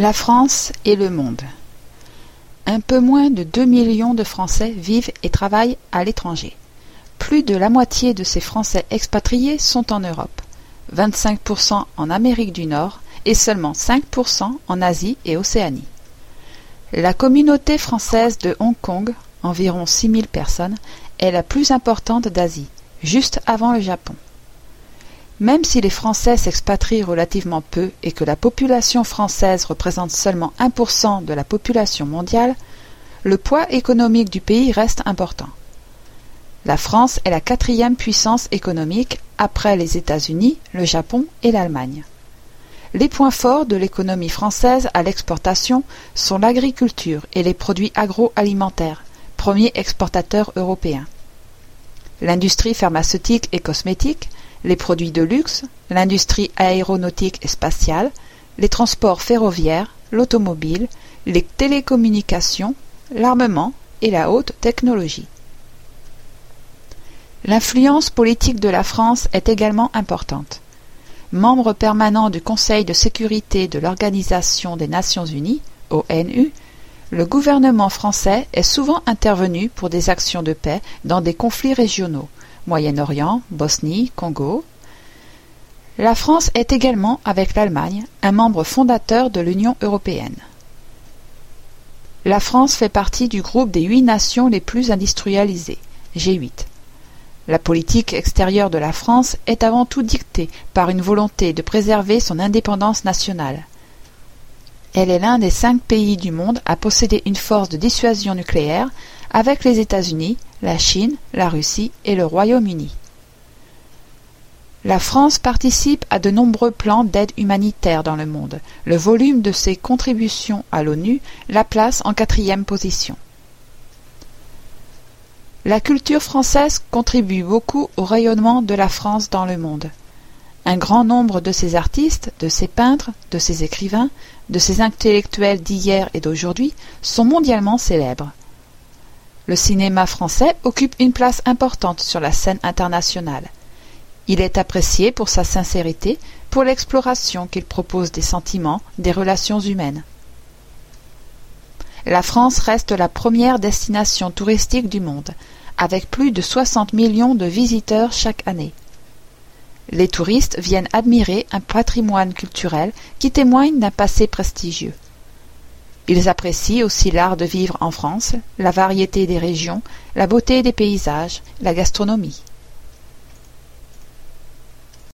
La France et le monde. Un peu moins de deux millions de Français vivent et travaillent à l'étranger. Plus de la moitié de ces Français expatriés sont en Europe, 25% en Amérique du Nord et seulement 5% en Asie et Océanie. La communauté française de Hong Kong, environ 6000 personnes, est la plus importante d'Asie, juste avant le Japon. Même si les Français s'expatrient relativement peu et que la population française représente seulement 1% de la population mondiale, le poids économique du pays reste important. La France est la quatrième puissance économique après les États-Unis, le Japon et l'Allemagne. Les points forts de l'économie française à l'exportation sont l'agriculture et les produits agroalimentaires, premiers exportateurs européens. L'industrie pharmaceutique et cosmétique, les produits de luxe, l'industrie aéronautique et spatiale, les transports ferroviaires, l'automobile, les télécommunications, l'armement et la haute technologie. L'influence politique de la France est également importante. Membre permanent du Conseil de sécurité de l'Organisation des Nations Unies, ONU, le gouvernement français est souvent intervenu pour des actions de paix dans des conflits régionaux, Moyen-Orient, Bosnie, Congo. La France est également, avec l'Allemagne, un membre fondateur de l'Union européenne. La France fait partie du groupe des huit nations les plus industrialisées, G8. La politique extérieure de la France est avant tout dictée par une volonté de préserver son indépendance nationale. Elle est l'un des cinq pays du monde à posséder une force de dissuasion nucléaire avec les États-Unis, la Chine, la Russie et le Royaume-Uni. La France participe à de nombreux plans d'aide humanitaire dans le monde. Le volume de ses contributions à l'ONU la place en quatrième position. La culture française contribue beaucoup au rayonnement de la France dans le monde. Un grand nombre de ses artistes, de ses peintres, de ses écrivains, de ses intellectuels d'hier et d'aujourd'hui sont mondialement célèbres. Le cinéma français occupe une place importante sur la scène internationale. Il est apprécié pour sa sincérité, pour l'exploration qu'il propose des sentiments, des relations humaines. La France reste la première destination touristique du monde, avec plus de 60 millions de visiteurs chaque année. Les touristes viennent admirer un patrimoine culturel qui témoigne d'un passé prestigieux. Ils apprécient aussi l'art de vivre en France, la variété des régions, la beauté des paysages, la gastronomie.